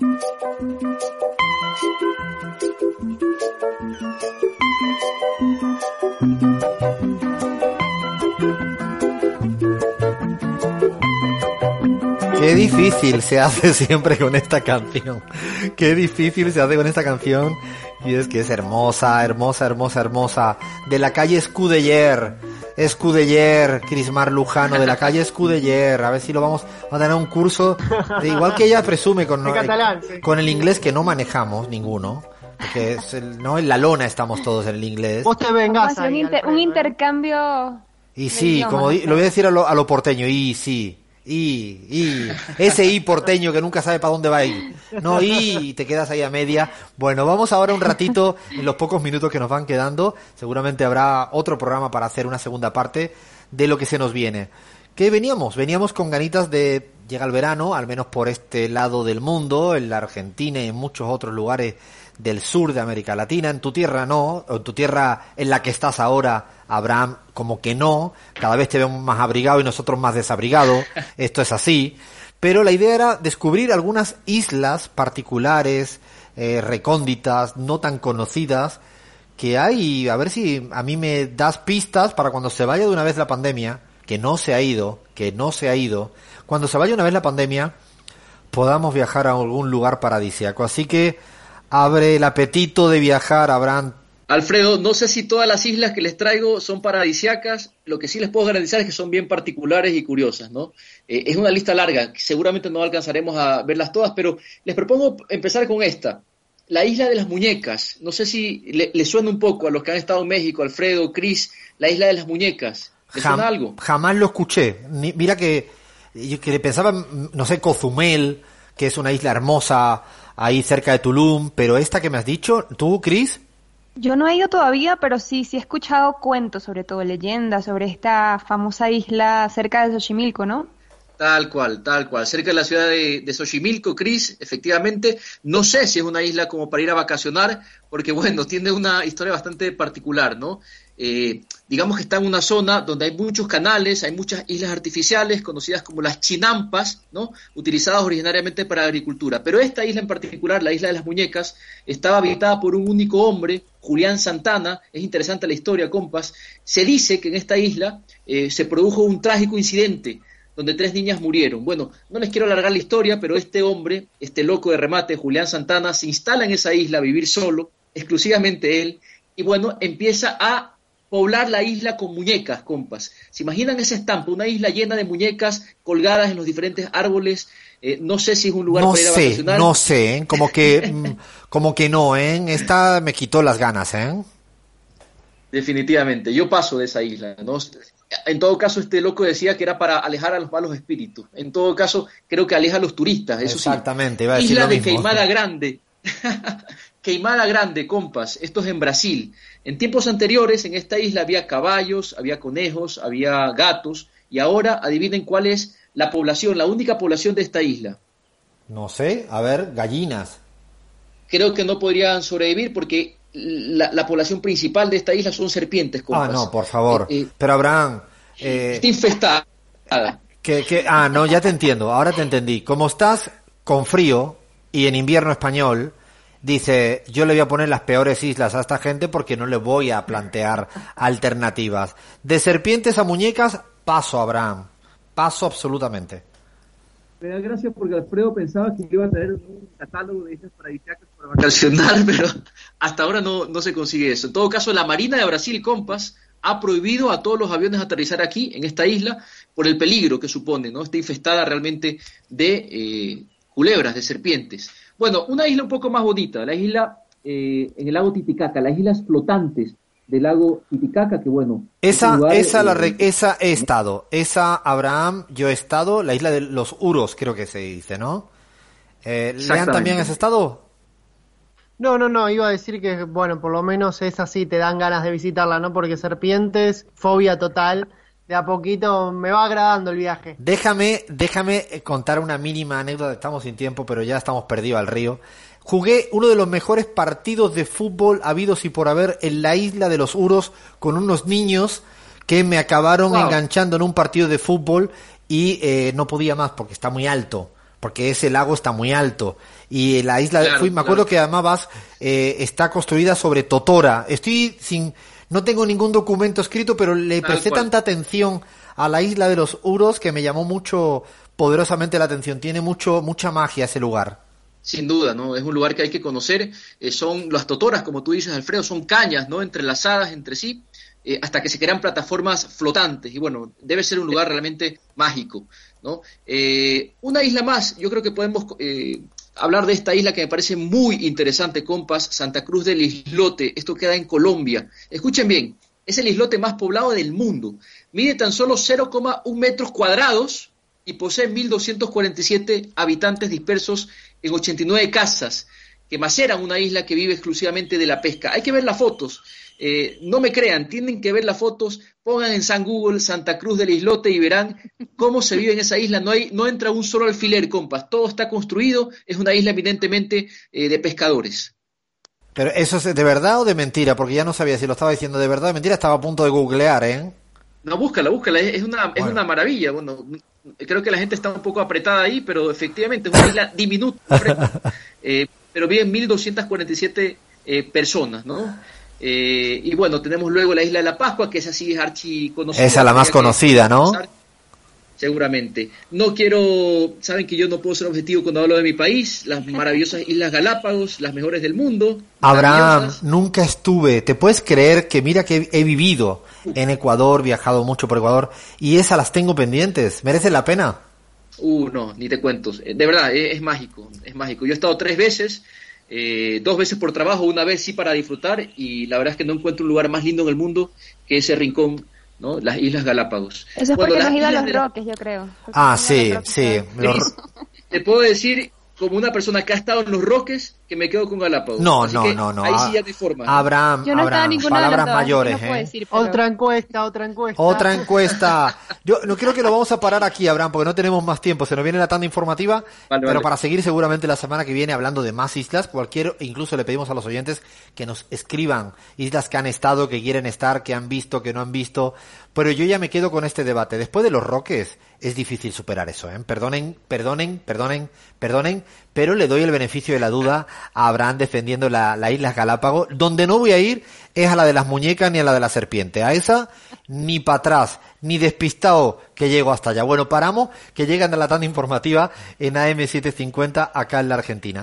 Qué difícil se hace siempre con esta canción. Qué difícil se hace con esta canción. Y es que es hermosa, hermosa, hermosa, hermosa. De la calle Escudeller. Escudeller, Crismar Lujano, de la calle Escudeller. A ver si lo vamos a tener un curso. De, igual que ella presume con, catalán, sí. con el inglés que no manejamos ninguno. Porque es el- no en la lona estamos todos en el inglés. Vos te un, ahí, inter- un ¿eh? intercambio. Y sí, idioma, como di- lo voy a decir a lo, a lo porteño, y sí, y, y, ese y porteño que nunca sabe para dónde va a ir. No, y, te quedas ahí a media. Bueno, vamos ahora un ratito, en los pocos minutos que nos van quedando, seguramente habrá otro programa para hacer una segunda parte de lo que se nos viene. ¿Qué veníamos? Veníamos con ganitas de llega el verano, al menos por este lado del mundo, en la Argentina y en muchos otros lugares del sur de América Latina. En tu tierra no, en tu tierra en la que estás ahora, Abraham, como que no. Cada vez te vemos más abrigado y nosotros más desabrigados. Esto es así. Pero la idea era descubrir algunas islas particulares, eh, recónditas, no tan conocidas, que hay, a ver si a mí me das pistas para cuando se vaya de una vez la pandemia, que no se ha ido, que no se ha ido, cuando se vaya una vez la pandemia, podamos viajar a algún lugar paradisíaco. Así que abre el apetito de viajar, Abraham. Alfredo, no sé si todas las islas que les traigo son paradisiacas, lo que sí les puedo garantizar es que son bien particulares y curiosas, ¿no? Eh, es una lista larga, seguramente no alcanzaremos a verlas todas, pero les propongo empezar con esta, la isla de las muñecas. No sé si le, le suena un poco a los que han estado en México, Alfredo, Cris, la isla de las muñecas. ¿Les Jam- suena algo? Jamás lo escuché. Ni- mira que que pensaba, mm, no sé, Cozumel, que es una isla hermosa ahí cerca de Tulum, pero esta que me has dicho, tú, Chris, Yo no he ido todavía, pero sí, sí he escuchado cuentos, sobre todo leyendas, sobre esta famosa isla cerca de Xochimilco, ¿no? Tal cual, tal cual. Cerca de la ciudad de, Xochimilco, Cris, efectivamente. No sé si es una isla como para ir a vacacionar, porque bueno, tiene una historia bastante particular, ¿no? Eh, digamos que está en una zona donde hay muchos canales, hay muchas islas artificiales conocidas como las chinampas, ¿no? Utilizadas originariamente para agricultura. Pero esta isla en particular, la isla de las muñecas, estaba habitada por un único hombre, Julián Santana. Es interesante la historia, compas. Se dice que en esta isla eh, se produjo un trágico incidente donde tres niñas murieron. Bueno, no les quiero alargar la historia, pero este hombre, este loco de remate, Julián Santana, se instala en esa isla a vivir solo, exclusivamente él, y bueno, empieza a poblar la isla con muñecas, compas. ¿Se imaginan esa estampa? Una isla llena de muñecas colgadas en los diferentes árboles. Eh, no sé si es un lugar no para ir a sé, vacacionar. no sé, ¿eh? como que, mm, como que no, ¿eh? Esta me quitó las ganas, ¿eh? Definitivamente, yo paso de esa isla, ¿no? En todo caso, este loco decía que era para alejar a los malos espíritus. En todo caso, creo que aleja a los turistas, eso sí. Exactamente, iba a decir Isla lo de mismo. Queimada Grande. Queimada Grande, compas, esto es en Brasil. En tiempos anteriores, en esta isla había caballos, había conejos, había gatos, y ahora adivinen cuál es la población, la única población de esta isla. No sé, a ver, gallinas. Creo que no podrían sobrevivir porque la, la población principal de esta isla son serpientes, compas. Ah, no, por favor. Eh, eh, Pero Abraham, eh, está infestada. que, que, ah, no, ya te entiendo, ahora te entendí. Como estás con frío y en invierno español, dice, yo le voy a poner las peores islas a esta gente porque no le voy a plantear alternativas. De serpientes a muñecas, paso, Abraham. Paso absolutamente. Me da gracias porque Alfredo pensaba que iba a tener un catálogo de islas paradisíacas para vacacionar, pero hasta ahora no, no se consigue eso. En todo caso, la Marina de Brasil, compas, ha prohibido a todos los aviones aterrizar aquí, en esta isla, por el peligro que supone, ¿no? Está infestada realmente de eh, culebras, de serpientes. Bueno, una isla un poco más bonita, la isla eh, en el lago Titicaca, las islas flotantes del lago Titicaca, que bueno... es Esa, lugar, esa, la eh, re- esa he estado. Esa, Abraham, yo he estado. La isla de los Uros, creo que se dice, ¿no? Eh, ¿Lean también has estado? No, no, no, iba a decir que, bueno, por lo menos es así, te dan ganas de visitarla, ¿no? Porque serpientes, fobia total, de a poquito me va agradando el viaje. Déjame, déjame contar una mínima anécdota. Estamos sin tiempo, pero ya estamos perdidos al río. Jugué uno de los mejores partidos de fútbol habidos y por haber en la isla de los Uros con unos niños que me acabaron Wow. enganchando en un partido de fútbol y eh, no podía más porque está muy alto. porque ese lago está muy alto. Y la isla, de fui, me acuerdo que además eh, está construida sobre Totora. Estoy sin, no tengo ningún documento escrito, pero le presté tanta atención a la isla de los Uros que me llamó mucho, poderosamente la atención. Tiene mucho, mucha magia ese lugar. Sin duda, ¿no? Es un lugar que hay que conocer. Eh, son las totoras, como tú dices, Alfredo, son cañas, ¿no? Entrelazadas entre sí, eh, hasta que se crean plataformas flotantes. Y bueno, debe ser un lugar realmente mágico, ¿no? Eh, una isla más, yo creo que podemos hablar de esta isla que me parece muy interesante, compas, Santa Cruz del Islote. Esto queda en Colombia. Escuchen bien, es el islote más poblado del mundo. Mide tan solo 0,1 metros cuadrados y posee 1.247 habitantes dispersos en 89 casas que maceran una isla que vive exclusivamente de la pesca. Hay que ver las fotos. Eh, no me crean, tienen que ver las fotos, pongan en San Google Santa Cruz del Islote y verán cómo se vive en esa isla. No, hay, no entra un solo alfiler, compas. Todo está construido, es una isla eminentemente eh, de pescadores. Pero eso es de verdad o de mentira, porque ya no sabía si lo estaba diciendo de verdad o de mentira, estaba a punto de googlear, ¿eh? No, búscala, búscala, es una, es una maravilla. Bueno, creo que la gente está un poco apretada ahí, pero efectivamente es una isla diminuta, eh, pero viven 1.247 eh, personas, ¿no? Eh, y bueno, tenemos luego la isla de la Pascua, que es así, es archi conocida. Esa es la más conocida, ¿no? Seguramente. No quiero, saben que yo no puedo ser objetivo cuando hablo de mi país, las maravillosas Islas Galápagos, las mejores del mundo. Abraham, nunca estuve, ¿te puedes creer que mira que he vivido en Ecuador, viajado mucho por Ecuador, y esas las tengo pendientes? ¿Merece la pena? Uh, no, ni te cuento. De verdad, es, mágico, es mágico. Yo he estado tres veces, eh, dos veces por trabajo, una vez sí para disfrutar, y la verdad es que no encuentro un lugar más lindo en el mundo que ese rincón ¿no? Las Islas Galápagos. Eso es porque no has ido a los Roques, yo creo. Ah, sí, sí. Te puedo decir como una persona que ha estado en los Roques que me quedo con Galápagos. No, no, no, no. Ahí sí ya te forma. Abraham, Yo no Abraham, palabras mayores, ¿eh? Otra encuesta, otra encuesta. Otra encuesta. Yo no creo que lo vamos a parar aquí, Abraham, porque no tenemos más tiempo. Se nos viene la tanda informativa, pero para seguir seguramente la semana que viene hablando de más islas, cualquier, incluso le pedimos a los oyentes que nos escriban islas que han estado, que quieren estar, que han visto, que no han visto. Pero yo ya me quedo con este debate. Después de los Roques, es difícil superar eso, ¿eh? Perdonen, perdonen, perdonen, perdonen, pero le doy el beneficio de la duda a Abraham defendiendo la, la Islas Galápagos. Donde no voy a ir es a la de las muñecas ni a la de la serpiente. A esa ni para atrás, ni despistado que llego hasta allá. Bueno, paramos, que llegan a la tanda informativa en AM750 acá en la Argentina.